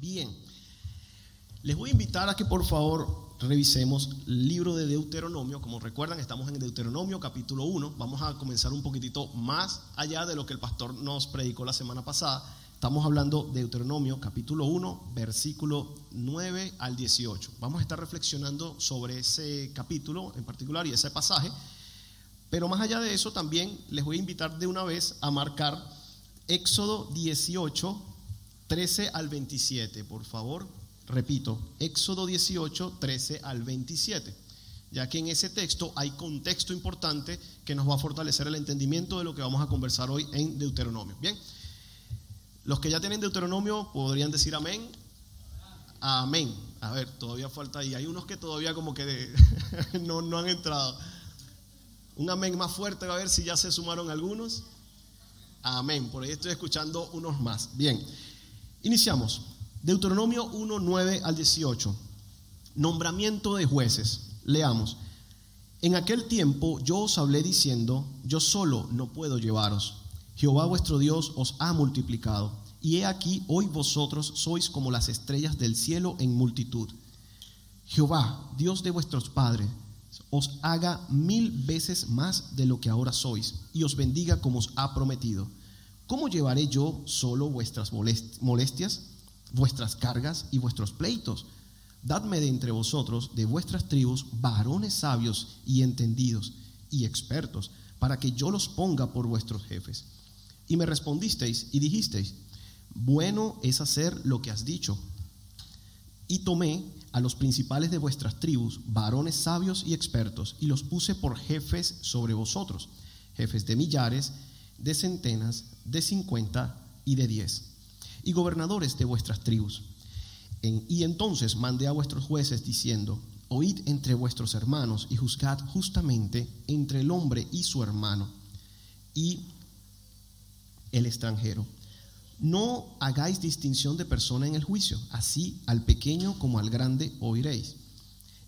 Bien, les voy a invitar a que por favor revisemos el libro de Deuteronomio. Como recuerdan, estamos en Deuteronomio capítulo 1. Vamos a comenzar un poquitito más allá de lo que el pastor nos predicó la semana pasada. Estamos hablando de Deuteronomio capítulo 1, versículo 9 al 18. Vamos a estar reflexionando sobre ese capítulo en particular y ese pasaje. Pero más allá de eso, también les voy a invitar de una vez a marcar Éxodo 18, 13 al 27, por favor. Repito, Éxodo 18, 13 al 27, ya que en ese texto hay contexto importante que nos va a fortalecer el entendimiento de lo que vamos a conversar hoy en Deuteronomio. Bien, los que ya tienen Deuteronomio podrían decir amén. Amén. A ver, todavía falta ahí. Hay unos que todavía como que no, no han entrado. Un amén más fuerte, a ver si ya se sumaron algunos. Amén. Por ahí estoy escuchando unos más. Bien, iniciamos. Deuteronomio 1, 9 al 18. Nombramiento de jueces. Leamos. En aquel tiempo yo os hablé diciendo, yo solo no puedo llevaros. Jehová vuestro Dios os ha multiplicado. Y he aquí, hoy vosotros sois como las estrellas del cielo en multitud. Jehová, Dios de vuestros padres, os haga mil veces más de lo que ahora sois, y os bendiga como os ha prometido. ¿Cómo llevaré yo solo vuestras molestias? vuestras cargas y vuestros pleitos. Dadme de entre vosotros, de vuestras tribus, varones sabios y entendidos y expertos, para que yo los ponga por vuestros jefes. Y me respondisteis y dijisteis, bueno es hacer lo que has dicho. Y tomé a los principales de vuestras tribus, varones sabios y expertos, y los puse por jefes sobre vosotros, jefes de millares, de centenas, de cincuenta y de diez y gobernadores de vuestras tribus. y entonces mandé a vuestros jueces diciendo, oíd entre vuestros hermanos y juzgad justamente entre el hombre y su hermano y el extranjero. No hagáis distinción de persona en el juicio, así al pequeño como al grande oiréis.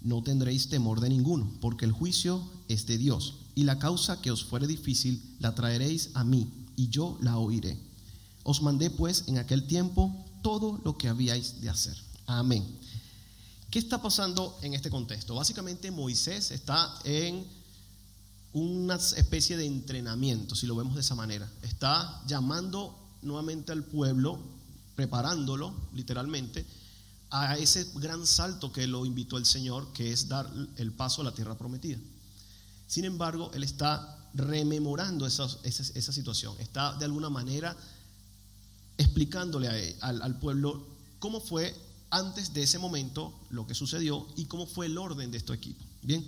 No tendréis temor de ninguno, porque el juicio es de Dios, y la causa que os fuere difícil la traeréis a mí, y yo la oiré. Os mandé pues en aquel tiempo todo lo que habíais de hacer. Amén. ¿Qué está pasando en este contexto? Básicamente Moisés está en una especie de entrenamiento, si lo vemos de esa manera. Está llamando nuevamente al pueblo, preparándolo literalmente a ese gran salto que lo invitó el Señor, que es dar el paso a la tierra prometida. Sin embargo, él está rememorando esa, situación, está de alguna manera explicándole al, pueblo cómo fue antes de ese momento lo que sucedió y cómo fue el orden de este equipo. Bien,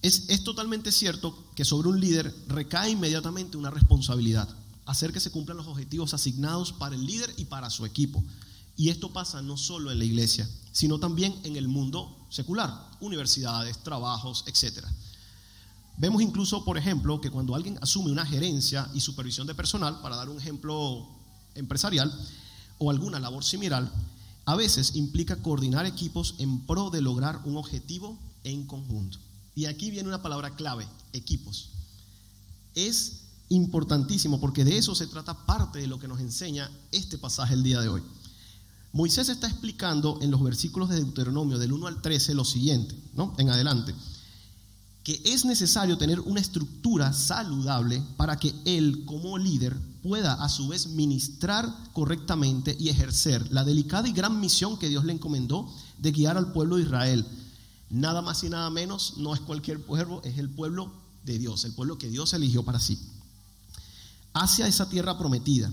es, es, totalmente cierto que sobre un líder recae inmediatamente una responsabilidad, hacer que se cumplan los objetivos asignados para el líder y para su equipo. Y esto pasa no solo en la iglesia, sino también en el mundo secular, universidades, trabajos, etc. Vemos incluso, por ejemplo, que cuando alguien asume una gerencia y supervisión de personal, para dar un ejemplo empresarial o alguna labor similar, a veces implica coordinar equipos en pro de lograr un objetivo en conjunto. Y aquí viene una palabra clave, equipos. Es importantísimo porque de eso se trata parte de lo que nos enseña este pasaje el día de hoy. Moisés está explicando en los versículos de Deuteronomio del 1 al 13 lo siguiente, ¿no? En adelante que es necesario tener una estructura saludable para que él como líder pueda a su vez ministrar correctamente y ejercer la delicada y gran misión que Dios le encomendó de guiar al pueblo de Israel. Nada más y nada menos, no es cualquier pueblo, es el pueblo de Dios, el pueblo que Dios eligió para sí. Hacia esa tierra prometida.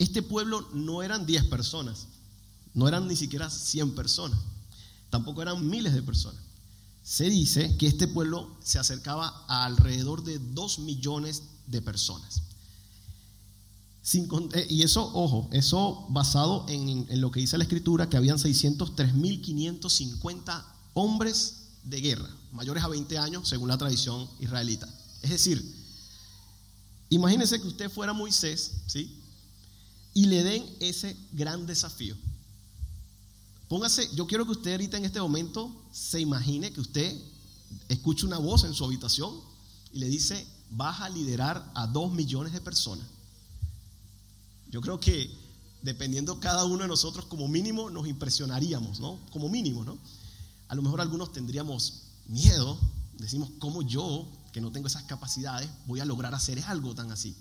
Este pueblo no eran 10 personas, no eran ni siquiera 100 personas, tampoco eran miles de personas se dice que este pueblo se acercaba a alrededor de 2 millones de personas. Eh, y eso, ojo, eso basado en, lo que dice la escritura, que habían 603.550 hombres de guerra, mayores a 20 años, según la tradición israelita. Es decir, imagínense que usted fuera Moisés, ¿sí? Y le den ese gran desafío. Póngase, yo quiero que usted ahorita en este momento se imagine que usted escucha una voz en su habitación y le dice, vas a liderar a dos millones de personas. Yo creo que dependiendo cada uno de nosotros, como mínimo nos impresionaríamos, ¿no? Como mínimo, ¿no? A lo mejor algunos tendríamos miedo, decimos, ¿cómo yo, que no tengo esas capacidades, voy a lograr hacer algo tan así?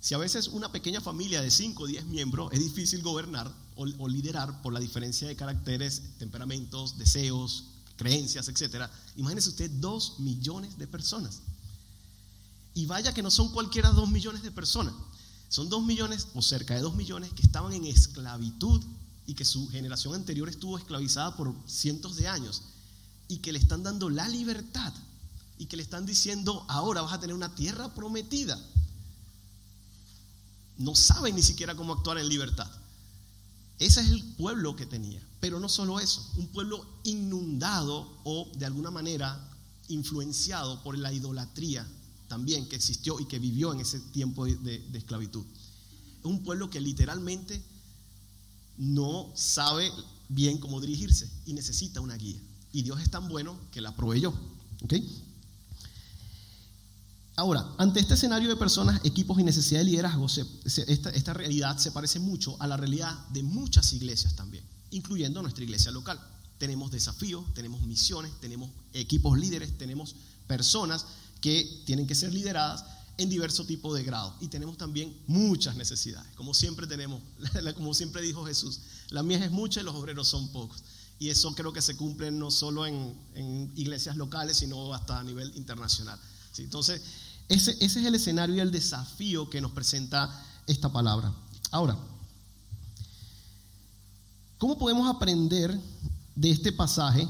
Si a veces una pequeña familia de 5 o 10 miembros es difícil gobernar o, liderar por la diferencia de caracteres, temperamentos, deseos, creencias, etc. Imagínese usted 2 millones de personas. Y vaya que no son cualquiera 2 millones de personas. Son 2 millones o cerca de 2 millones que estaban en esclavitud y que su generación anterior estuvo esclavizada por cientos de años y que le están dando la libertad y que le están diciendo ahora vas a tener una tierra prometida no saben ni siquiera cómo actuar en libertad. Ese es el pueblo que tenía. Pero no solo eso, un pueblo inundado o de alguna manera influenciado por la idolatría también que existió y que vivió en ese tiempo de, esclavitud. Es un pueblo que literalmente no sabe bien cómo dirigirse y necesita una guía. Y Dios es tan bueno que la proveyó. ¿okay? Ahora, ante este escenario de personas, equipos y necesidad de liderazgo, esta, realidad se parece mucho a la realidad de muchas iglesias también, incluyendo nuestra iglesia local. Tenemos desafíos, tenemos misiones, tenemos equipos líderes, tenemos personas que tienen que ser lideradas en diversos tipos de grados. Y tenemos también muchas necesidades, como siempre tenemos, como siempre dijo Jesús, la mies es mucha y los obreros son pocos. Y eso creo que se cumple no solo en, iglesias locales, sino hasta a nivel internacional. Entonces, ese, es el escenario y el desafío que nos presenta esta palabra. Ahora, ¿cómo podemos aprender de este pasaje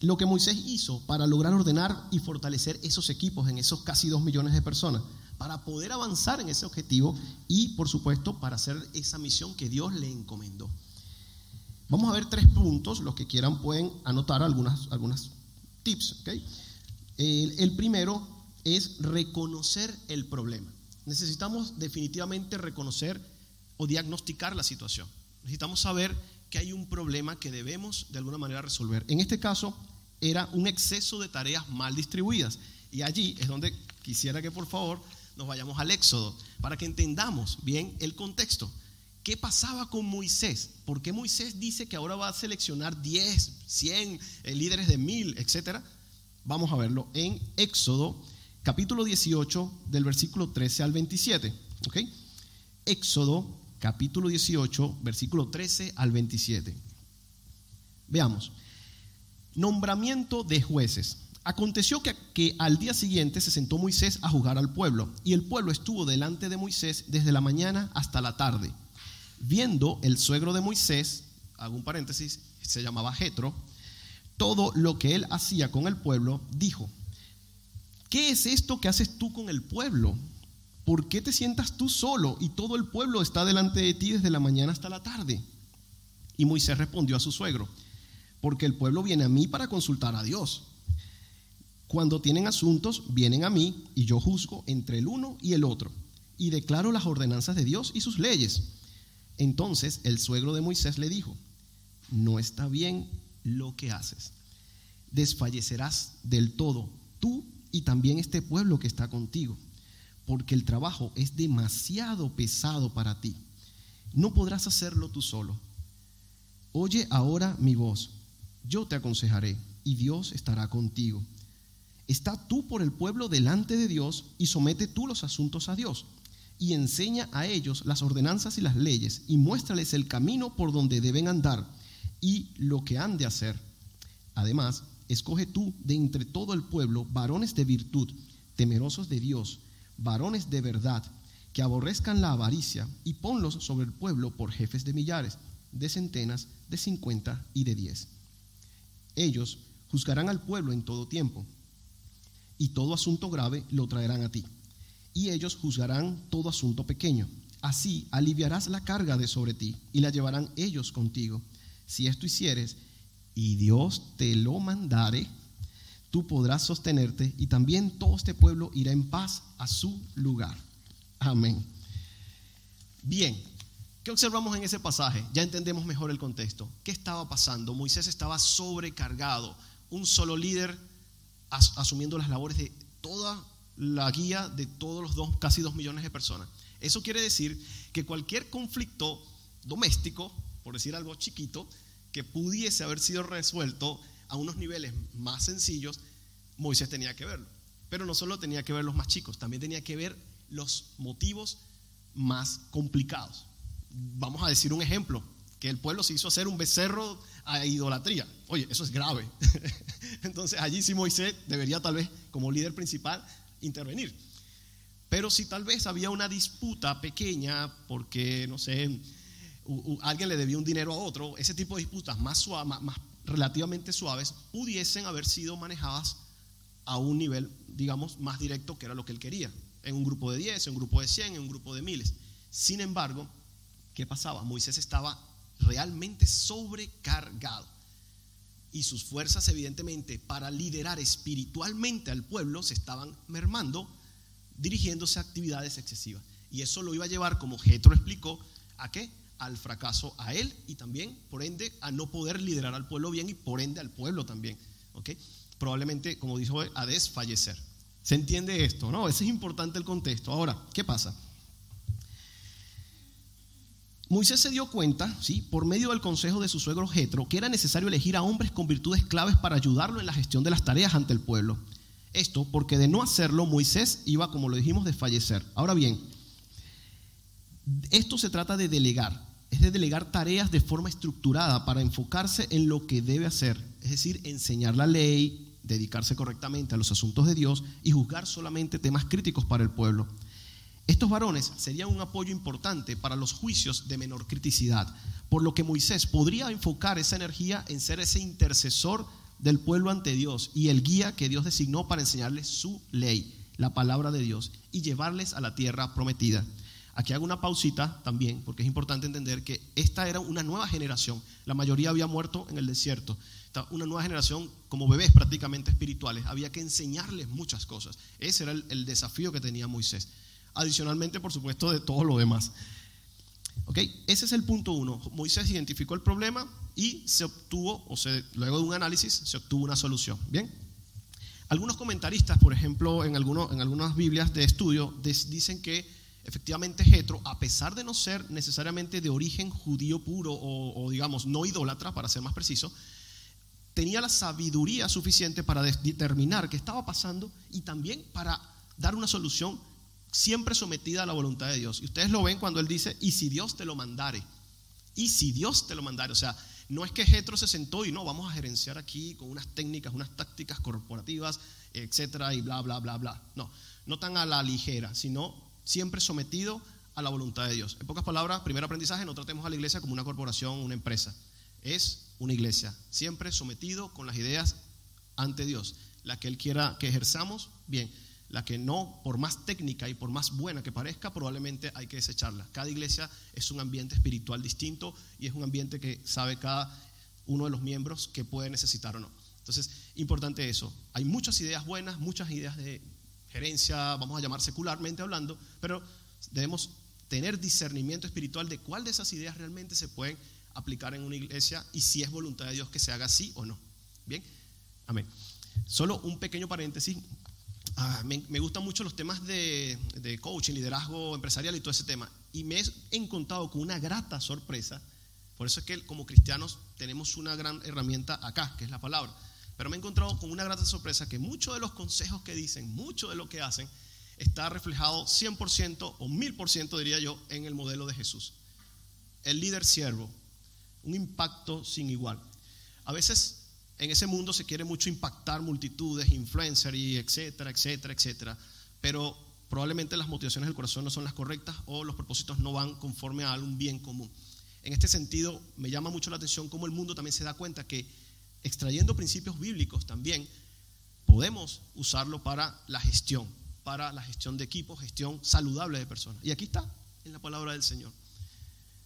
lo que Moisés hizo para lograr ordenar y fortalecer esos equipos en esos casi dos millones de personas? Para poder avanzar en ese objetivo y, por supuesto, para hacer esa misión que Dios le encomendó. Vamos a ver tres puntos, los que quieran pueden anotar algunas, algunas tips. El, el primero es reconocer el problema. Necesitamos definitivamente reconocer o diagnosticar la situación. Necesitamos saber que hay un problema que debemos de alguna manera resolver. En este caso era un exceso de tareas mal distribuidas. Y allí es donde quisiera que por favor nos vayamos al Éxodo para que entendamos bien el contexto. ¿Qué pasaba con Moisés? ¿Por qué Moisés dice que ahora va a seleccionar 10, 100 eh, líderes de mil, etcétera? Vamos a verlo en Éxodo capítulo 18, del versículo 13 al 27. ¿ok? Éxodo, capítulo 18, versículo 13 al 27. Veamos. Nombramiento de jueces. Aconteció que, que, al día siguiente se sentó Moisés a jugar al pueblo, y el pueblo estuvo delante de Moisés desde la mañana hasta la tarde. Viendo el suegro de Moisés, hago un paréntesis, se llamaba Jetro, todo lo que él hacía con el pueblo, dijo: ¿qué es esto que haces tú con el pueblo? ¿Por qué te sientas tú solo y todo el pueblo está delante de ti desde la mañana hasta la tarde? Y Moisés respondió a su suegro, porque el pueblo viene a mí para consultar a Dios. Cuando tienen asuntos, vienen a mí y yo juzgo entre el uno y el otro y declaro las ordenanzas de Dios y sus leyes. Entonces el suegro de Moisés le dijo, no está bien lo que haces. Desfallecerás del todo tú y también este pueblo que está contigo, porque el trabajo es demasiado pesado para ti. No podrás hacerlo tú solo. Oye ahora mi voz, yo te aconsejaré y Dios estará contigo. Está tú por el pueblo delante de Dios y somete tú los asuntos a Dios y enseña a ellos las ordenanzas y las leyes y muéstrales el camino por donde deben andar y lo que han de hacer. Además, escoge tú de entre todo el pueblo varones de virtud, temerosos de Dios, varones de verdad, que aborrezcan la avaricia, y ponlos sobre el pueblo por jefes de millares, de centenas, de cincuenta y de diez. Ellos juzgarán al pueblo en todo tiempo, y todo asunto grave lo traerán a ti, y ellos juzgarán todo asunto pequeño. Así aliviarás la carga de sobre ti, y la llevarán ellos contigo. Si esto hicieres, y Dios te lo mandare, tú podrás sostenerte y también todo este pueblo irá en paz a su lugar. Amén. Bien, ¿qué observamos en ese pasaje? Ya entendemos mejor el contexto. ¿Qué estaba pasando? Moisés estaba sobrecargado, un solo líder asumiendo las labores de toda la guía de todos los dos, casi dos millones de personas. Eso quiere decir que cualquier conflicto doméstico, por decir algo chiquito, que pudiese haber sido resuelto a unos niveles más sencillos, Moisés tenía que verlo. Pero no solo tenía que ver los más chicos, también tenía que ver los motivos más complicados. Vamos a decir un ejemplo, que el pueblo se hizo hacer un becerro a idolatría. Oye, eso es grave. Entonces allí sí Moisés debería tal vez como líder principal intervenir. Pero si tal vez había una disputa pequeña porque, no sé, alguien le debía un dinero a otro, ese tipo de disputas más, más relativamente suaves pudiesen haber sido manejadas a un nivel, digamos, más directo que era lo que él quería, en un grupo de 10, en un grupo de 100, en un grupo de miles. Sin embargo, ¿qué pasaba? Moisés estaba realmente sobrecargado y sus fuerzas evidentemente para liderar espiritualmente al pueblo se estaban mermando dirigiéndose a actividades excesivas. Y eso lo iba a llevar, como Getro explicó, ¿a qué? Al fracaso a él y también, por ende, a no poder liderar al pueblo bien y por ende al pueblo también. ¿ok? Probablemente, como dijo, a desfallecer. ¿Se entiende esto? ¿No? Ese es importante el contexto. Ahora, ¿qué pasa? Moisés se dio cuenta, ¿sí? por medio del consejo de su suegro Jetro, que era necesario elegir a hombres con virtudes claves para ayudarlo en la gestión de las tareas ante el pueblo. Esto porque de no hacerlo Moisés iba, como lo dijimos, de fallecer. Ahora bien, esto se trata de delegar, es de delegar tareas de forma estructurada para enfocarse en lo que debe hacer, es decir, enseñar la ley, dedicarse correctamente a los asuntos de Dios y juzgar solamente temas críticos para el pueblo. Estos varones serían un apoyo importante para los juicios de menor criticidad, por lo que Moisés podría enfocar esa energía en ser ese intercesor del pueblo ante Dios y el guía que Dios designó para enseñarles su ley, la palabra de Dios, y llevarles a la tierra prometida. Aquí hago una pausita también, porque es importante entender que esta era una nueva generación. La mayoría había muerto en el desierto. Una nueva generación como bebés prácticamente espirituales. Había que enseñarles muchas cosas. Ese era el, el desafío que tenía Moisés. Adicionalmente, por supuesto, de todo lo demás. Ese es el punto uno. Moisés identificó el problema y se obtuvo, o se, luego de un análisis, se obtuvo una solución. Bien. Algunos comentaristas, por ejemplo, en, algunos, en algunas Biblias de estudio, dicen que efectivamente Jetro, a pesar de no ser necesariamente de origen judío puro o, digamos no idólatra, para ser más preciso, tenía la sabiduría suficiente para determinar qué estaba pasando y también para dar una solución siempre sometida a la voluntad de Dios. Y ustedes lo ven cuando él dice, y si Dios te lo mandare, y si Dios te lo mandare, o sea, no es que Jetro se sentó y no, vamos a gerenciar aquí con unas técnicas, unas tácticas corporativas, etcétera, y bla, bla, bla, bla. No, no tan a la ligera, sino siempre sometido a la voluntad de Dios. En pocas palabras, primer aprendizaje, no tratemos a la iglesia como una corporación, una empresa. Es una iglesia, siempre sometido con las ideas ante Dios. La que Él quiera que ejerzamos, bien la que no, por más técnica y por más buena que parezca, probablemente hay que desecharla. Cada iglesia es un ambiente espiritual distinto y es un ambiente que sabe cada uno de los miembros que puede necesitar o no. Entonces, importante eso. Hay muchas ideas buenas, muchas ideas de gerencia, vamos a llamar secularmente hablando, pero debemos tener discernimiento espiritual de cuál de esas ideas realmente se pueden aplicar en una iglesia y si es voluntad de Dios que se haga así o no. Bien, amén. Solo un pequeño paréntesis Ah, me, gustan mucho los temas de, de, coaching, liderazgo empresarial y todo ese tema. Y me he encontrado con una grata sorpresa. Por eso es que como cristianos tenemos una gran herramienta acá, que es la palabra. Pero me he encontrado con una grata sorpresa que muchos de los consejos que dicen, mucho de lo que hacen, está reflejado 100% o 1000% diría yo en el modelo de Jesús. El líder siervo, un impacto sin igual. A veces en ese mundo se quiere mucho impactar multitudes, influencers y etcétera, etcétera, etcétera. Pero probablemente las motivaciones del corazón no son las correctas o los propósitos no van conforme a un bien común. En este sentido, me llama mucho la atención cómo el mundo también se da cuenta que extrayendo principios bíblicos también podemos usarlo para la gestión, para la gestión de equipos, gestión saludable de personas. Y aquí está, en la palabra del Señor.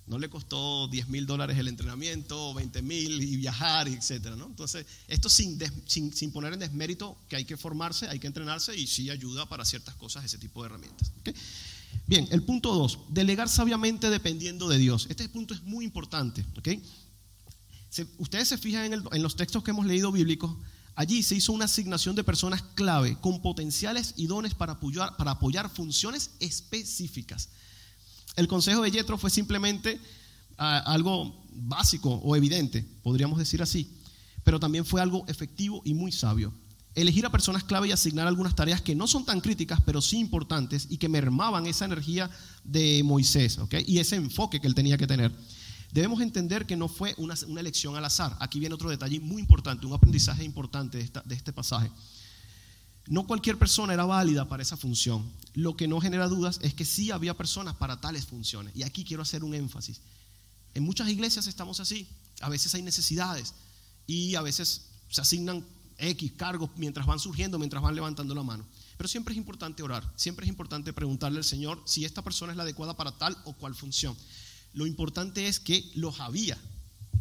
No le costó 10 mil dólares el entrenamiento, 20 mil y viajar, etc. ¿no? Entonces, esto sin, sin, poner en desmérito que hay que formarse, hay que entrenarse y sí ayuda para ciertas cosas ese tipo de herramientas. Bien, el punto 2, delegar sabiamente dependiendo de Dios. Este punto es muy importante. Ustedes se fijan en, los textos que hemos leído bíblicos, allí se hizo una asignación de personas clave con potenciales y dones para apoyar, funciones específicas. El consejo de Yetro fue simplemente ah, algo básico o evidente, podríamos decir así, pero también fue algo efectivo y muy sabio. Elegir a personas clave y asignar algunas tareas que no son tan críticas, pero sí importantes y que mermaban esa energía de Moisés y ese enfoque que él tenía que tener. Debemos entender que no fue una, elección al azar. Aquí viene otro detalle muy importante, un aprendizaje importante de, de este pasaje. No cualquier persona era válida para esa función. Lo que no genera dudas es que sí había personas para tales funciones. Y aquí quiero hacer un énfasis. En muchas iglesias estamos así. A veces hay necesidades y a veces se asignan X cargos mientras van surgiendo, mientras van levantando la mano. Pero siempre es importante orar, siempre es importante preguntarle al Señor si esta persona es la adecuada para tal o cual función. Lo importante es que los había,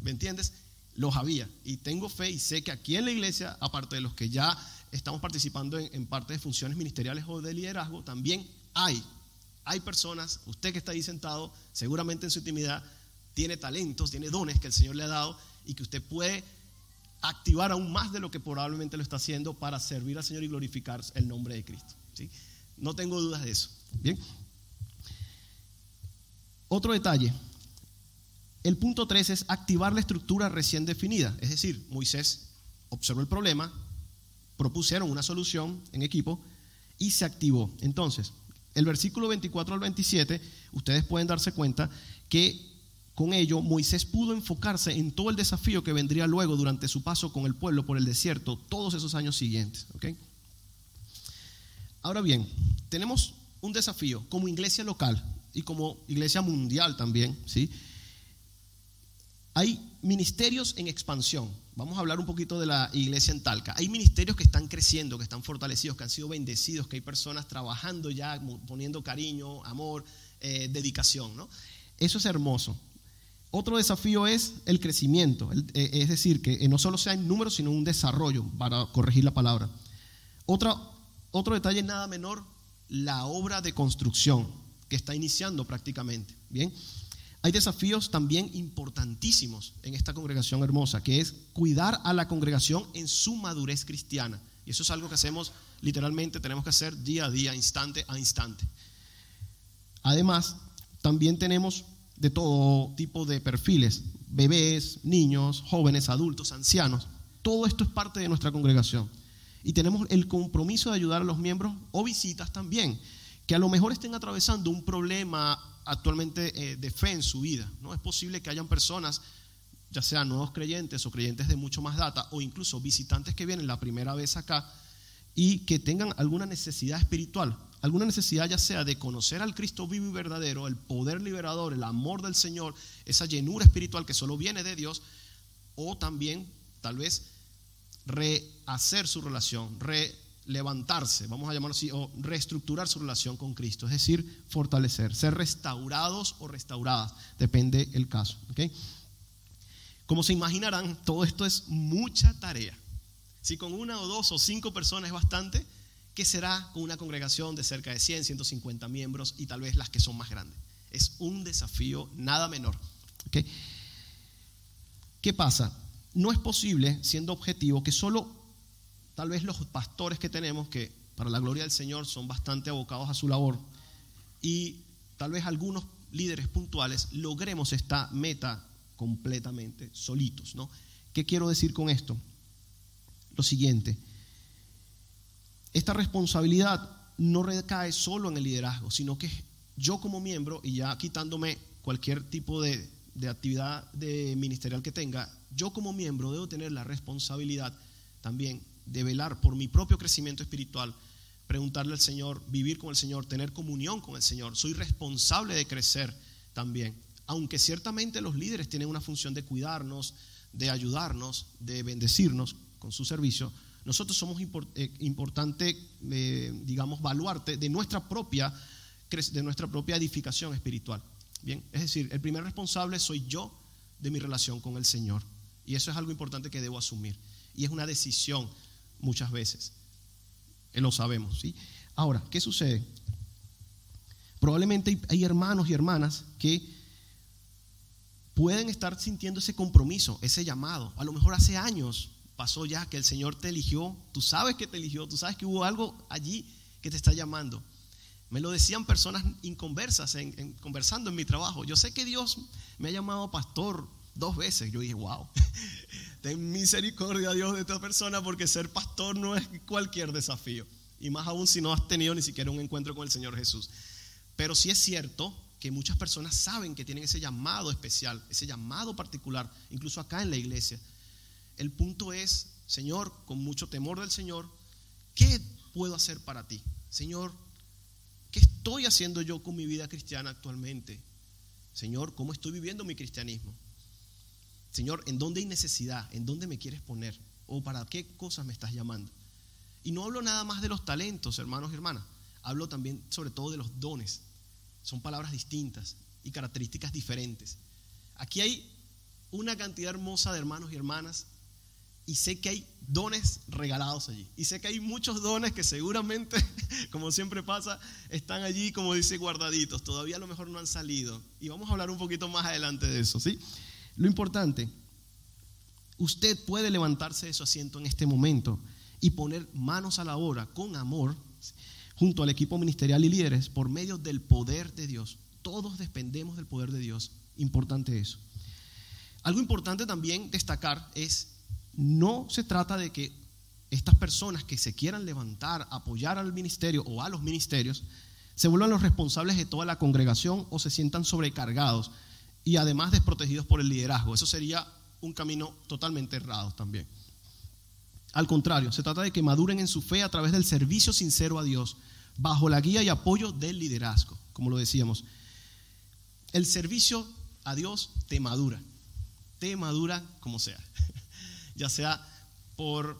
¿me entiendes? Los había. Y tengo fe y sé que aquí en la iglesia, aparte de los que ya estamos participando en, parte de funciones ministeriales o de liderazgo, también hay, hay personas, usted que está ahí sentado, seguramente en su intimidad, tiene talentos, tiene dones que el Señor le ha dado y que usted puede activar aún más de lo que probablemente lo está haciendo para servir al Señor y glorificar el nombre de Cristo. ¿sí? No tengo dudas de eso. Bien. Otro detalle. El punto 3 es activar la estructura recién definida. Es decir, Moisés observó el problema, propusieron una solución en equipo y se activó. Entonces, el versículo 24 al 27, ustedes pueden darse cuenta que con ello Moisés pudo enfocarse en todo el desafío que vendría luego durante su paso con el pueblo por el desierto todos esos años siguientes. Ahora bien, tenemos un desafío como iglesia local y como iglesia mundial también, ¿sí? Hay ministerios en expansión. Vamos a hablar un poquito de la iglesia en Talca. Hay ministerios que están creciendo, que están fortalecidos, que han sido bendecidos, que hay personas trabajando ya, poniendo cariño, amor, eh, dedicación. ¿no? Eso es hermoso. Otro desafío es el crecimiento, eh, es decir, que no solo sea en números, sino un desarrollo, para corregir la palabra. Otro detalle nada menor, la obra de construcción que está iniciando prácticamente. Bien, hay desafíos también importantísimos en esta congregación hermosa, que es cuidar a la congregación en su madurez cristiana. Y eso es algo que hacemos literalmente, tenemos que hacer día a día, instante a instante. Además, también tenemos de todo tipo de perfiles, bebés, niños, jóvenes, adultos, ancianos. Todo esto es parte de nuestra congregación. Y tenemos el compromiso de ayudar a los miembros o visitas también que a lo mejor estén atravesando un problema actualmente eh, de fe en su vida. ¿no? Es posible que hayan personas, ya sean nuevos creyentes o creyentes de mucho más data, o incluso visitantes que vienen la primera vez acá y que tengan alguna necesidad espiritual, alguna necesidad ya sea de conocer al Cristo vivo y verdadero, el poder liberador, el amor del Señor, esa llenura espiritual que solo viene de Dios, o también tal vez rehacer su relación, re levantarse, vamos a llamarlo así, o reestructurar su relación con Cristo, es decir, fortalecer, ser restaurados o restauradas, depende el caso. Como se imaginarán, todo esto es mucha tarea. Si con una o dos o cinco personas es bastante, ¿qué será con una congregación de cerca de 100, 150 miembros y tal vez las que son más grandes? Es un desafío nada menor. ¿Qué pasa? No es posible, siendo objetivo, que solo tal vez los pastores que tenemos, que para la gloria del Señor son bastante abocados a su labor, y tal vez algunos líderes puntuales logremos esta meta completamente solitos. ¿no? ¿Qué quiero decir con esto? Lo siguiente, esta responsabilidad no recae solo en el liderazgo, sino que yo como miembro, y ya quitándome cualquier tipo de, de actividad de ministerial que tenga, yo como miembro debo tener la responsabilidad también de velar por mi propio crecimiento espiritual, preguntarle al Señor, vivir con el Señor, tener comunión con el Señor. Soy responsable de crecer también. Aunque ciertamente los líderes tienen una función de cuidarnos, de ayudarnos, de bendecirnos con su servicio, nosotros somos eh, importante, eh, digamos, baluarte de nuestra propia de nuestra propia edificación espiritual. Bien, es decir, el primer responsable soy yo de mi relación con el Señor. Y eso es algo importante que debo asumir. Y es una decisión muchas veces. Eh, lo sabemos, ¿sí? Ahora, ¿qué sucede? Probablemente hay hermanos y hermanas que pueden estar sintiendo ese compromiso, ese llamado. A lo mejor hace años pasó ya que el Señor te eligió, tú sabes que te eligió, tú sabes que hubo algo allí que te está llamando. Me lo decían personas inconversas, en, conversando en mi trabajo. Yo sé que Dios me ha llamado pastor dos veces. Yo dije, wow, ten misericordia Dios de esta persona porque ser pastor no es cualquier desafío. Y más aún si no has tenido ni siquiera un encuentro con el Señor Jesús. Pero sí es cierto que muchas personas saben que tienen ese llamado especial, ese llamado particular, incluso acá en la iglesia. El punto es, Señor, con mucho temor del Señor, ¿qué puedo hacer para ti? Señor, ¿qué estoy haciendo yo con mi vida cristiana actualmente? Señor, ¿cómo estoy viviendo mi cristianismo? Señor, ¿en dónde hay necesidad? ¿En dónde me quieres poner? ¿O para qué cosas me estás llamando? Y no hablo nada más de los talentos, hermanos y hermanas. Hablo también sobre todo de los dones. Son palabras distintas y características diferentes. Aquí hay una cantidad hermosa de hermanos y hermanas y sé que hay dones regalados allí. Y sé que hay muchos dones que seguramente, como siempre pasa, están allí, como dice, guardaditos. Todavía a lo mejor no han salido. Y vamos a hablar un poquito más adelante de eso, ¿sí? Lo importante, usted puede levantarse de su asiento en este momento y poner manos a la obra con amor junto al equipo ministerial y líderes por medio del poder de Dios. Todos dependemos del poder de Dios. Importante eso. Algo importante también destacar es, no se trata de que estas personas que se quieran levantar, apoyar al ministerio o a los ministerios, se vuelvan los responsables de toda la congregación o se sientan sobrecargados y además desprotegidos por el liderazgo. Eso sería un camino totalmente errado también. Al contrario, se trata de que maduren en su fe a través del servicio sincero a Dios, bajo la guía y apoyo del liderazgo, como lo decíamos. El servicio a Dios te madura, te madura como sea, ya sea por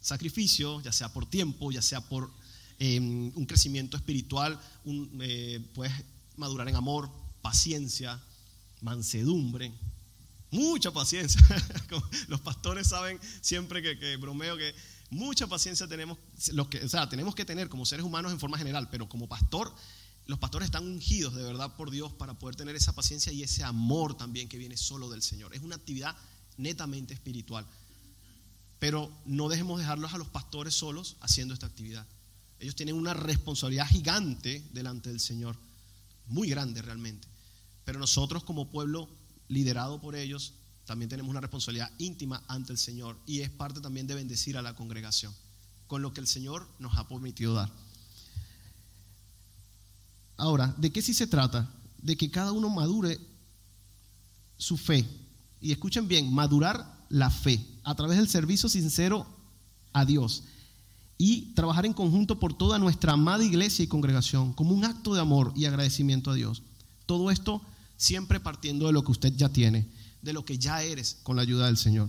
sacrificio, ya sea por tiempo, ya sea por em, un crecimiento espiritual, eh, puedes madurar en amor, paciencia, mansedumbre, mucha paciencia. Los pastores saben siempre que, bromeo que mucha paciencia tenemos, que, o sea, tenemos que tener como seres humanos en forma general, pero como pastor, los pastores están ungidos de verdad por Dios para poder tener esa paciencia y ese amor también que viene solo del Señor. Es una actividad netamente espiritual. Pero no dejemos dejarlos a los pastores solos haciendo esta actividad. Ellos tienen una responsabilidad gigante delante del Señor, muy grande realmente. Pero nosotros como pueblo liderado por ellos, también tenemos una responsabilidad íntima ante el Señor y es parte también de bendecir a la congregación con lo que el Señor nos ha permitido dar. Ahora, ¿de qué sí se trata? De que cada uno madure su fe. Y escuchen bien, madurar la fe a través del servicio sincero a Dios y trabajar en conjunto por toda nuestra amada iglesia y congregación como un acto de amor y agradecimiento a Dios. Todo esto siempre partiendo de lo que usted ya tiene, de lo que ya eres con la ayuda del Señor.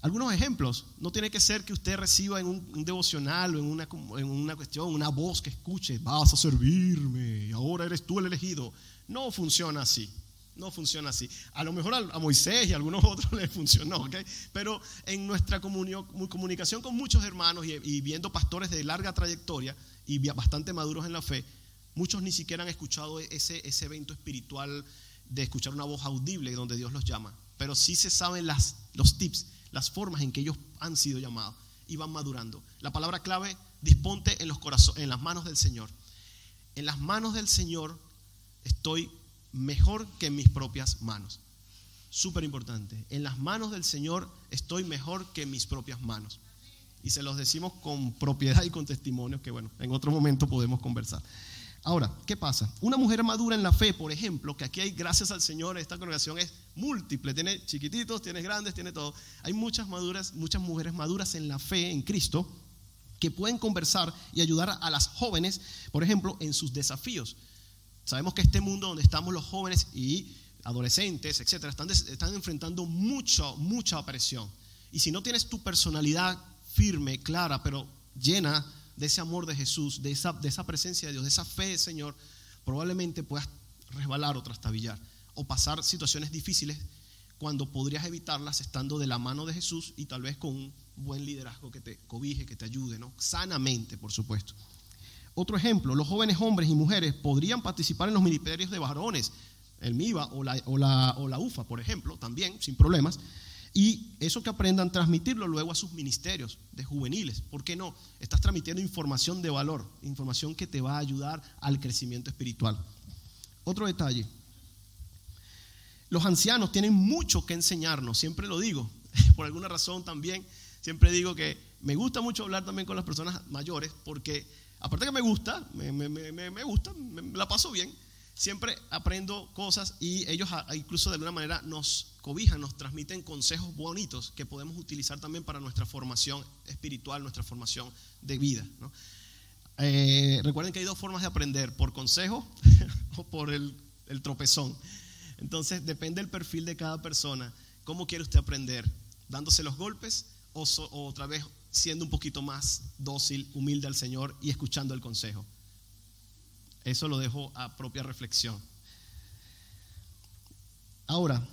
Algunos ejemplos, no tiene que ser que usted reciba en un, devocional o en una, en una cuestión una voz que escuche, vas a servirme ahora eres tú el elegido. No funciona así, no funciona así. A lo mejor a, Moisés y a algunos otros les funcionó, ¿ok? Pero en nuestra comunicación con muchos hermanos y, y viendo pastores de larga trayectoria y bastante maduros en la fe, Muchos ni siquiera han escuchado ese, ese evento espiritual de escuchar una voz audible donde Dios los llama, pero sí se saben las, los tips, las formas en que ellos han sido llamados y van madurando. La palabra clave, disponte en, los corazones, en las manos del Señor. En las manos del Señor estoy mejor que en mis propias manos. Súper importante. En las manos del Señor estoy mejor que en mis propias manos. Y se los decimos con propiedad y con testimonio que, bueno, en otro momento podemos conversar. Ahora, ¿qué pasa? Una mujer madura en la fe, por ejemplo, que aquí hay, gracias al Señor, esta congregación es múltiple, tiene chiquititos, tiene grandes, tiene todo. Hay muchas maduras, muchas mujeres maduras en la fe, en Cristo, que pueden conversar y ayudar a las jóvenes, por ejemplo, en sus desafíos. Sabemos que este mundo donde estamos los jóvenes y adolescentes, etcétera, están, están enfrentando mucha, mucha presión. Y si no tienes tu personalidad firme, clara, pero llena de ese amor de Jesús, de esa, de esa presencia de Dios, de esa fe, Señor, probablemente puedas resbalar o trastabillar o pasar situaciones difíciles cuando podrías evitarlas estando de la mano de Jesús y tal vez con un buen liderazgo que te cobije, que te ayude, ¿no? Sanamente, por supuesto. Otro ejemplo, los jóvenes hombres y mujeres podrían participar en los ministerios de varones, el MIVA o la, o la, o la UFA, por ejemplo, también, sin problemas, y eso que aprendan, transmitirlo luego a sus ministerios de juveniles. ¿Por qué no? Estás transmitiendo información de valor, información que te va a ayudar al crecimiento espiritual. Otro detalle. Los ancianos tienen mucho que enseñarnos, siempre lo digo. Por alguna razón también, siempre digo que me gusta mucho hablar también con las personas mayores, porque aparte que me gusta, me, me gusta, me la paso bien, siempre aprendo cosas y ellos incluso de alguna manera nos cobijan, nos transmiten consejos bonitos que podemos utilizar también para nuestra formación espiritual, nuestra formación de vida. Eh, recuerden que hay dos formas de aprender, por consejo o por el, tropezón. Entonces depende del perfil de cada persona, cómo quiere usted aprender, dándose los golpes o otra vez siendo un poquito más dócil, humilde al Señor y escuchando el consejo. Eso lo dejo a propia reflexión. Ahora,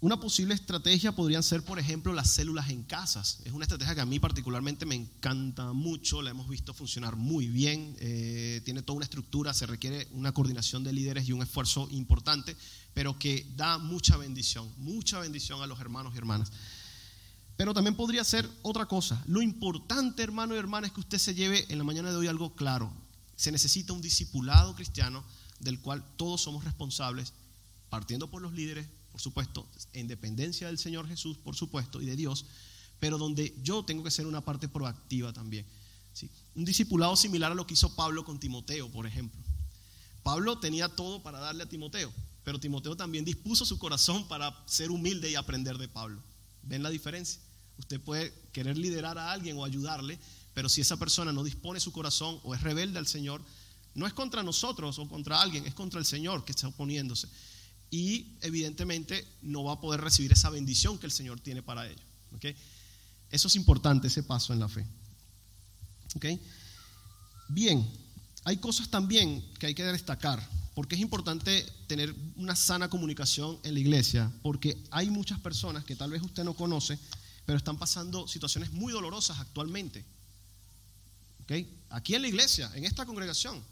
una posible estrategia podrían ser, por ejemplo, las células en casas. Es una estrategia que a mí particularmente me encanta mucho, la hemos visto funcionar muy bien, eh, tiene toda una estructura, se requiere una coordinación de líderes y un esfuerzo importante, pero que da mucha bendición, mucha bendición a los hermanos y hermanas. Pero también podría ser otra cosa. Lo importante, hermano y hermana, es que usted se lleve en la mañana de hoy algo claro se necesita un discipulado cristiano del cual todos somos responsables, partiendo por los líderes, por supuesto, en dependencia del Señor Jesús, por supuesto, y de Dios, pero donde yo tengo que ser una parte proactiva también. Un discipulado similar a lo que hizo Pablo con Timoteo, por ejemplo. Pablo tenía todo para darle a Timoteo, pero Timoteo también dispuso su corazón para ser humilde y aprender de Pablo. ¿Ven la diferencia? Usted puede querer liderar a alguien o ayudarle, pero si esa persona no dispone su corazón o es rebelde al Señor, no es contra nosotros o contra alguien, es contra el Señor que está oponiéndose. Y evidentemente no va a poder recibir esa bendición que el Señor tiene para ellos. Eso es importante, ese paso en la fe. Bien, hay cosas también que hay que destacar, porque es importante tener una sana comunicación en la iglesia, porque hay muchas personas que tal vez usted no conoce, pero están pasando situaciones muy dolorosas actualmente. Aquí en la iglesia, en esta congregación,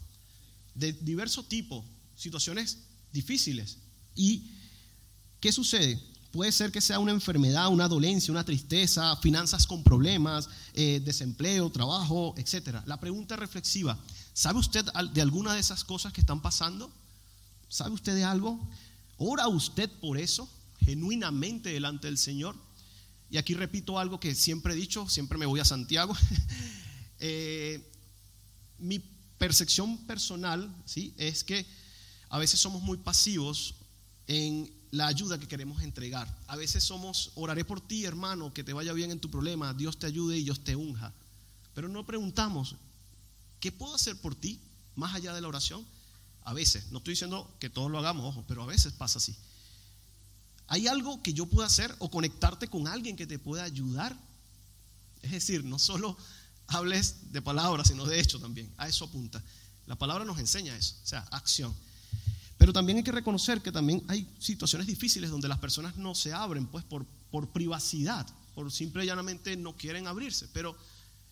de diversos tipos, situaciones difíciles. ¿Y qué sucede? Puede ser que sea una enfermedad, una dolencia, una tristeza, finanzas con problemas, eh, desempleo, trabajo, etc. La pregunta reflexiva, ¿sabe usted de alguna de esas cosas que están pasando? ¿Sabe usted de algo? ¿Ora usted por eso genuinamente delante del Señor? Y aquí repito algo que siempre he dicho, siempre me voy a Santiago. Eh, mi percepción personal ¿sí? es que a veces somos muy pasivos en la ayuda que queremos entregar. A veces somos, oraré por ti, hermano, que te vaya bien en tu problema, Dios te ayude y Dios te unja. Pero no preguntamos, ¿qué puedo hacer por ti más allá de la oración? A veces, no estoy diciendo que todos lo hagamos, ojo, pero a veces pasa así. ¿Hay algo que yo pueda hacer o conectarte con alguien que te pueda ayudar? Es decir, no solo hables de palabras, sino de hecho también. A eso apunta. La palabra nos enseña eso, o sea, acción. Pero también hay que reconocer que también hay situaciones difíciles donde las personas no se abren, pues por, por privacidad, por simple y llanamente no quieren abrirse. Pero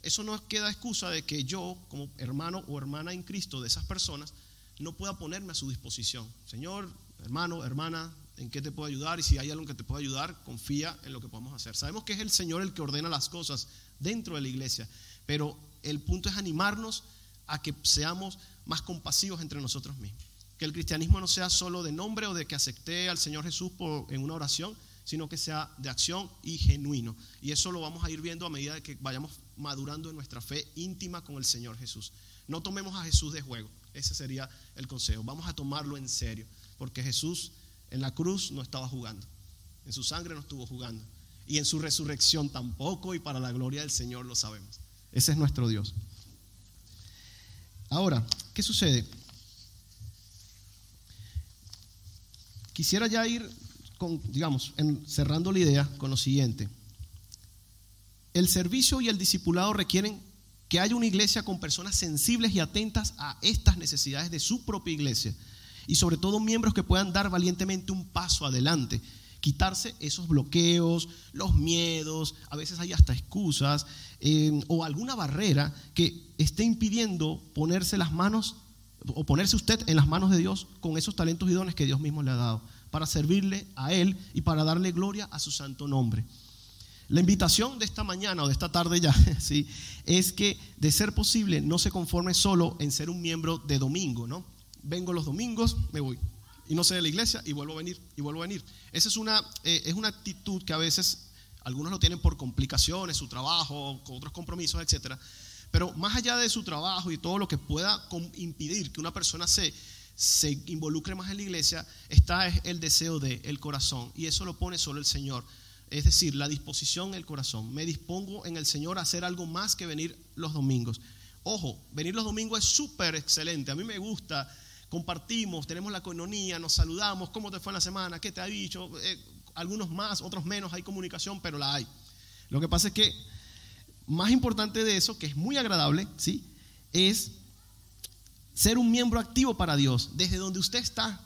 eso no queda excusa de que yo, como hermano o hermana en Cristo de esas personas, no pueda ponerme a su disposición. Señor, hermano, hermana, ¿en qué te puedo ayudar? Y si hay algo que te pueda ayudar, confía en lo que podemos hacer. Sabemos que es el Señor el que ordena las cosas dentro de la iglesia. Pero el punto es animarnos a que seamos más compasivos entre nosotros mismos. Que el cristianismo no sea solo de nombre o de que acepté al Señor Jesús en una oración, sino que sea de acción y genuino. Y eso lo vamos a ir viendo a medida que vayamos madurando en nuestra fe íntima con el Señor Jesús. No tomemos a Jesús de juego. Ese sería el consejo. Vamos a tomarlo en serio. Porque Jesús en la cruz no estaba jugando. En su sangre no estuvo jugando. Y en su resurrección tampoco. Y para la gloria del Señor lo sabemos. Ese es nuestro Dios. Ahora, ¿qué sucede? Quisiera ya ir, con, digamos, cerrando la idea con lo siguiente. El servicio y el discipulado requieren que haya una iglesia con personas sensibles y atentas a estas necesidades de su propia iglesia y sobre todo miembros que puedan dar valientemente un paso adelante quitarse esos bloqueos, los miedos, a veces hay hasta excusas eh, o alguna barrera que esté impidiendo ponerse las manos o ponerse usted en las manos de Dios con esos talentos y dones que Dios mismo le ha dado. para servirle a Él y para darle gloria a su santo nombre. La invitación de esta mañana o de esta tarde ya, ¿sí? es que de ser posible no se conforme solo en ser un miembro de domingo, ¿no? Vengo los domingos, me voy. Y no sé de la iglesia y vuelvo a venir y vuelvo a venir. Esa es una, eh, es una actitud que a veces algunos lo tienen por complicaciones, su trabajo, con otros compromisos, etc. Pero más allá de su trabajo y todo lo que pueda impedir que una persona se, se involucre más en la iglesia, está el deseo de el corazón. Y eso lo pone solo el Señor. Es decir, la disposición el corazón. Me dispongo en el Señor a hacer algo más que venir los domingos. Ojo, venir los domingos es súper excelente. A mí me gusta, compartimos, tenemos la coinonía, nos saludamos, ¿cómo te fue en la semana? ¿Qué te ha dicho? Eh, algunos más, otros menos, hay comunicación, pero la hay. Lo que pasa es que más importante de eso, que es muy agradable, ¿sí? Es ser un miembro activo para Dios, desde donde usted está,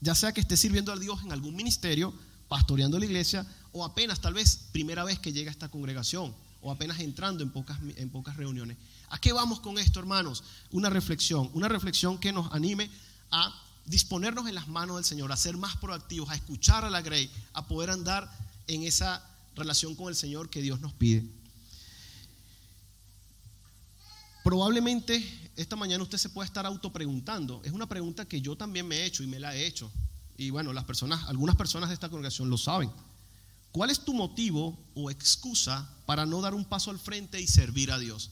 ya sea que esté sirviendo a Dios en algún ministerio, pastoreando la iglesia, o apenas tal vez primera vez que llega a esta congregación, o apenas entrando en pocas, en pocas reuniones. ¿A qué vamos con esto, hermanos? Una reflexión, una reflexión que nos anime a disponernos en las manos del Señor, a ser más proactivos, a escuchar a la Grey, a poder andar en esa relación con el Señor que Dios nos pide. Probablemente esta mañana usted se puede estar autopreguntando. Es una pregunta que yo también me he hecho y me la he hecho. Y bueno, las personas, algunas personas de esta congregación lo saben. ¿Cuál es tu motivo o excusa para no dar un paso al frente y servir a Dios?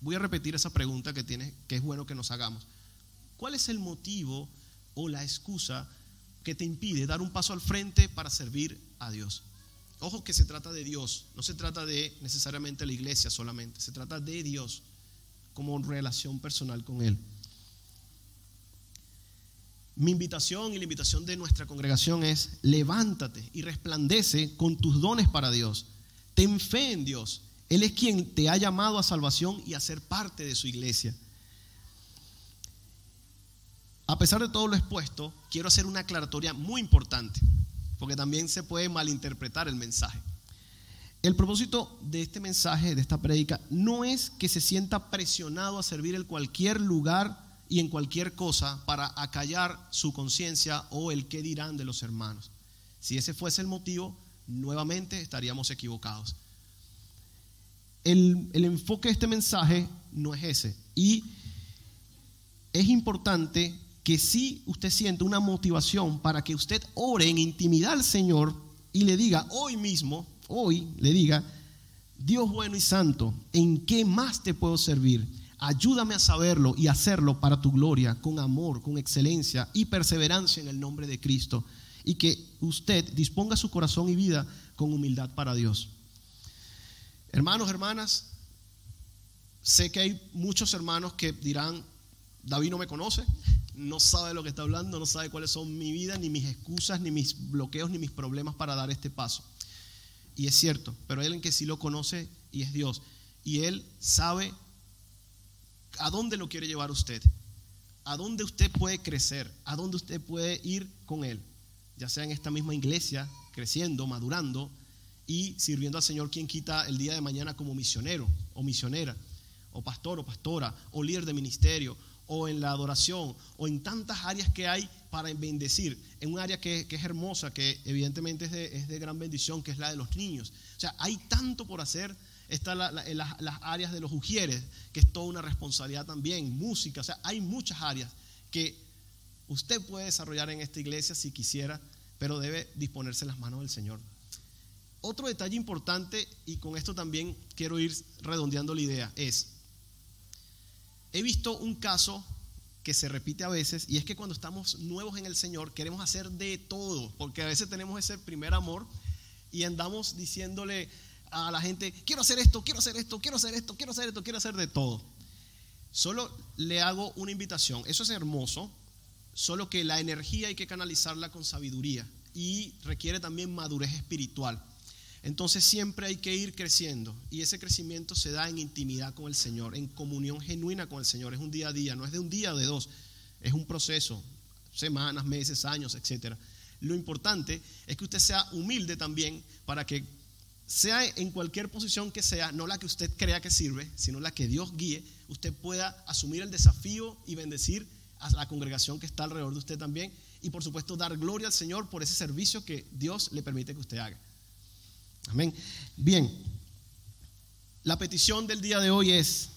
Voy a repetir esa pregunta que, tiene, que es bueno que nos hagamos. ¿Cuál es el motivo o la excusa que te impide dar un paso al frente para servir a Dios? Ojo que se trata de Dios, no se trata de necesariamente la iglesia solamente, se trata de Dios como relación personal con Él. Mi invitación y la invitación de nuestra congregación es, levántate y resplandece con tus dones para Dios. Ten fe en Dios. Él es quien te ha llamado a salvación y a ser parte de su iglesia. A pesar de todo lo expuesto, quiero hacer una aclaratoria muy importante, porque también se puede malinterpretar el mensaje. El propósito de este mensaje, de esta prédica, no es que se sienta presionado a servir en cualquier lugar y en cualquier cosa para acallar su conciencia o el qué dirán de los hermanos. Si ese fuese el motivo, nuevamente estaríamos equivocados. El, el, enfoque de este mensaje no es ese. Y es importante que si usted siente una motivación para que usted ore en intimidad al Señor y le diga hoy mismo, hoy le diga, Dios bueno y santo, ¿en qué más te puedo servir? Ayúdame a saberlo y hacerlo para tu gloria, con amor, con excelencia y perseverancia en el nombre de Cristo. Y que usted disponga su corazón y vida con humildad para Dios. Hermanos, hermanas, sé que hay muchos hermanos que dirán, David no me conoce, no sabe lo que está hablando, no sabe cuáles son mi vida, ni mis excusas, ni mis bloqueos, ni mis problemas para dar este paso. Y es cierto, pero hay alguien que sí lo conoce y es Dios. Y Él sabe a dónde lo quiere llevar usted, a dónde usted puede crecer, a dónde usted puede ir con Él, ya sea en esta misma iglesia, creciendo, madurando y sirviendo al Señor quien quita el día de mañana como misionero o misionera, o pastor o pastora, o líder de ministerio, o en la adoración, o en tantas áreas que hay para bendecir, en un área que, es hermosa, que evidentemente es de, es de gran bendición, que es la de los niños. O sea, hay tanto por hacer Está la, las, áreas de los ujieres, que es toda una responsabilidad también, música, o sea, hay muchas áreas que usted puede desarrollar en esta iglesia si quisiera, pero debe disponerse en las manos del Señor. Otro detalle importante, y con esto también quiero ir redondeando la idea, es, he visto un caso que se repite a veces, y es que cuando estamos nuevos en el Señor queremos hacer de todo, porque a veces tenemos ese primer amor y andamos diciéndole, a la gente, quiero hacer esto, quiero hacer esto, quiero hacer esto, quiero hacer esto, quiero hacer de todo. Solo le hago una invitación, eso es hermoso, solo que la energía hay que canalizarla con sabiduría y requiere también madurez espiritual. Entonces siempre hay que ir creciendo y ese crecimiento se da en intimidad con el Señor, en comunión genuina con el Señor. Es un día a día, no es de un día o de dos, es un proceso, semanas, meses, años, etc. Lo importante es que usted sea humilde también para que sea en cualquier posición que sea, no la que usted crea que sirve, sino la que Dios guíe, usted pueda asumir el desafío y bendecir a la congregación que está alrededor de usted también y por supuesto dar gloria al Señor por ese servicio que Dios le permite que usted haga. Amén. Bien, la petición del día de hoy es,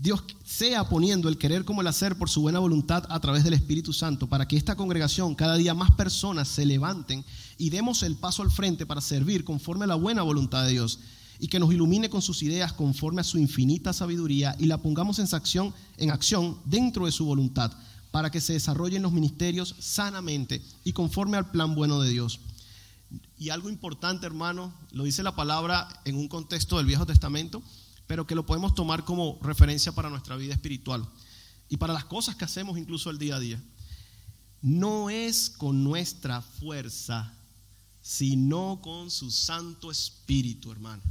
Dios sea poniendo el querer como el hacer por su buena voluntad a través del Espíritu Santo, para que esta congregación, cada día más personas se levanten y demos el paso al frente para servir conforme a la buena voluntad de Dios y que nos ilumine con sus ideas conforme a su infinita sabiduría y la pongamos en acción, en acción dentro de su voluntad, para que se desarrollen los ministerios sanamente y conforme al plan bueno de Dios. Y algo importante, hermano, lo dice la palabra en un contexto del Viejo Testamento, pero que lo podemos tomar como referencia para nuestra vida espiritual y para las cosas que hacemos incluso el día a día. No es con nuestra fuerza, sino con su Santo Espíritu, hermano.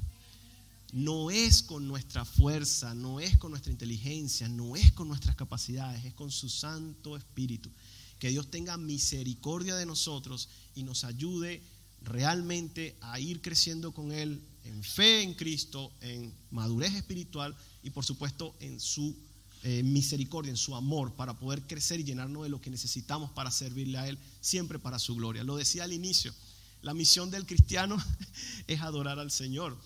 No es con nuestra fuerza, no es con nuestra inteligencia, no es con nuestras capacidades, es con su Santo Espíritu. Que Dios tenga misericordia de nosotros y nos ayude realmente a ir creciendo con Él en fe en Cristo, en madurez espiritual y por supuesto en su eh, misericordia, en su amor, para poder crecer y llenarnos de lo que necesitamos para servirle a Él, siempre para su gloria. Lo decía al inicio, la misión del cristiano es adorar al Señor.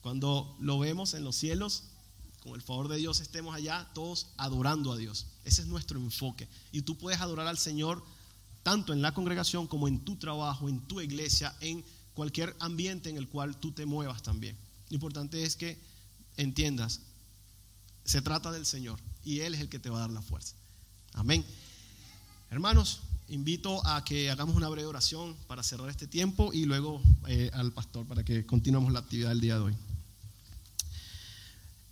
Cuando lo vemos en los cielos, con el favor de Dios estemos allá todos adorando a Dios. Ese es nuestro enfoque. Y tú puedes adorar al Señor tanto en la congregación como en tu trabajo, en tu iglesia, en cualquier ambiente en el cual tú te muevas también. Lo importante es que entiendas, se trata del Señor y Él es el que te va a dar la fuerza. Amén. Hermanos, invito a que hagamos una breve oración para cerrar este tiempo y luego eh, al pastor para que continuemos la actividad del día de hoy.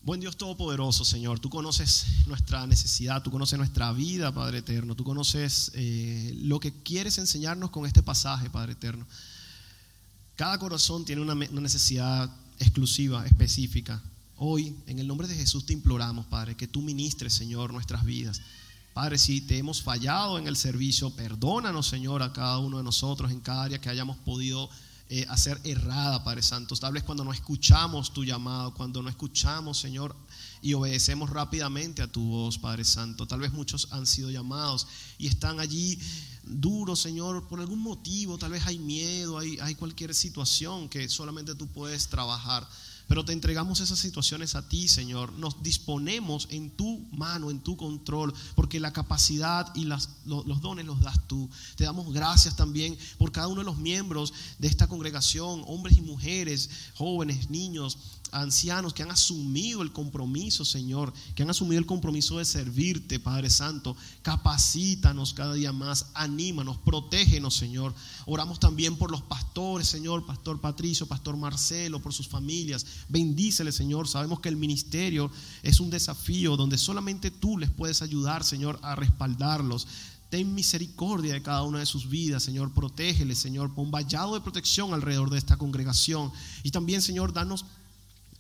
Buen Dios Todopoderoso, Señor, tú conoces nuestra necesidad, tú conoces nuestra vida, Padre Eterno, tú conoces eh, lo que quieres enseñarnos con este pasaje, Padre Eterno. Cada corazón tiene una, necesidad exclusiva, específica. Hoy, en el nombre de Jesús, te imploramos, Padre, que tú ministres, Señor, nuestras vidas. Padre, si te hemos fallado en el servicio, perdónanos, Señor, a cada uno de nosotros en cada área que hayamos podido eh, hacer errada, Padre Santo. Tal vez cuando no escuchamos tu llamado, cuando no escuchamos, Señor, y obedecemos rápidamente a tu voz, Padre Santo. Tal vez muchos han sido llamados y están allí duros, Señor, por algún motivo. Tal vez hay miedo, hay, hay cualquier situación que solamente tú puedes trabajar. Pero te entregamos esas situaciones a ti, Señor. Nos disponemos en tu mano, en tu control, porque la capacidad y las, los dones los das tú. Te damos gracias también por cada uno de los miembros de esta congregación, hombres y mujeres, jóvenes, niños, ancianos que han asumido el compromiso, Señor, que han asumido el compromiso de servirte, Padre Santo. Capacítanos cada día más, anímanos, protégenos, Señor. Oramos también por los pastores, Señor, Pastor Patricio, Pastor Marcelo, por sus familias. Bendícele, Señor. Sabemos que el ministerio es un desafío donde solamente tú les puedes ayudar, Señor, a respaldarlos. Ten misericordia de cada una de sus vidas, Señor. Protégele, Señor. Pon vallado de protección alrededor de esta congregación. Y también, Señor, danos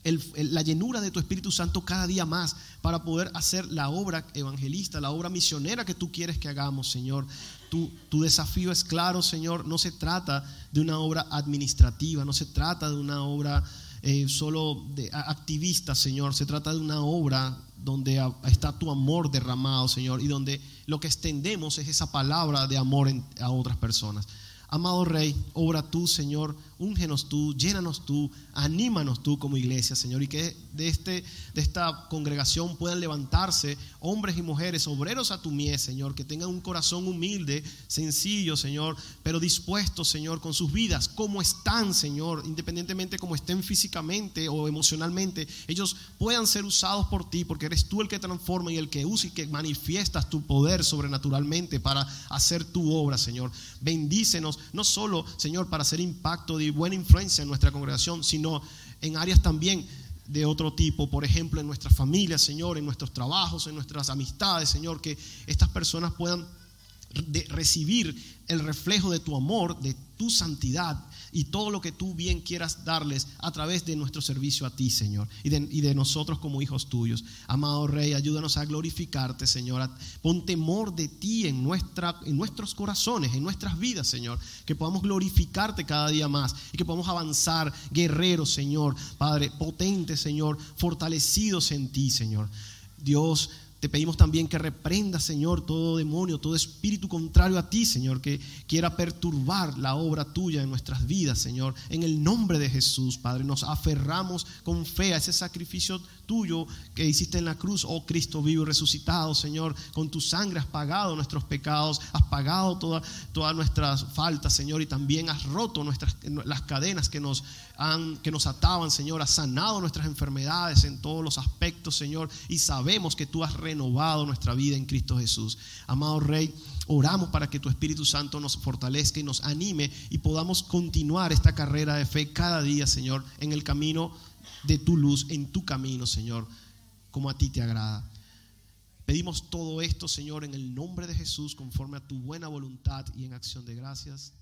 la llenura de tu Espíritu Santo cada día más para poder hacer la obra evangelista, la obra misionera que tú quieres que hagamos, Señor. Tu, desafío es claro, Señor. No se trata de una obra administrativa, no se trata de una obra eh, solo de activista, Señor. Se trata de una obra donde está tu amor derramado, Señor, y donde lo que extendemos es esa palabra de amor a otras personas. Amado Rey, obra tú, Señor, úngenos tú, llénanos tú, anímanos tú como iglesia, Señor, y que de, este, de esta congregación puedan levantarse hombres y mujeres, obreros a tu mies, Señor, que tengan un corazón humilde, sencillo, Señor, pero dispuestos, Señor, con sus vidas, como están, Señor, independientemente como estén físicamente o emocionalmente, ellos puedan ser usados por ti, porque eres tú el que transforma y el que usa y que manifiestas tu poder sobrenaturalmente para hacer tu obra, Señor. Bendícenos, no solo, Señor, para hacer impacto de buena influencia en nuestra congregación, sino en áreas también de otro tipo, por ejemplo, en nuestras familias, Señor, en nuestros trabajos, en nuestras amistades, Señor, que estas personas puedan recibir el reflejo de tu amor, de tu santidad y todo lo que tú bien quieras darles a través de nuestro servicio a ti, Señor, y de, nosotros como hijos tuyos. Amado Rey, ayúdanos a glorificarte, Señor. Pon temor de ti en, nuestra, en nuestros corazones, en nuestras vidas, Señor. Que podamos glorificarte cada día más y que podamos avanzar, guerreros, Señor. Padre, potentes, Señor, fortalecidos en ti, Señor. Dios, Te pedimos también que reprenda, Señor, todo demonio, todo espíritu contrario a ti, Señor, que quiera perturbar la obra tuya en nuestras vidas, Señor. En el nombre de Jesús, Padre, nos aferramos con fe a ese sacrificio tuyo que hiciste en la cruz, oh Cristo vivo y resucitado, Señor. Con tu sangre has pagado nuestros pecados, has pagado todas nuestras faltas, Señor, y también has roto nuestras, las cadenas que nos, han, que nos ataban, Señor. Has sanado nuestras enfermedades en todos los aspectos, Señor, y sabemos que tú has renovado nuestra vida en Cristo Jesús. Amado Rey, oramos para que tu Espíritu Santo nos fortalezca y nos anime y podamos continuar esta carrera de fe cada día, Señor, en el camino de tu luz, en tu camino, Señor, como a ti te agrada. Pedimos todo esto, Señor, en el nombre de Jesús, conforme a tu buena voluntad y en acción de gracias.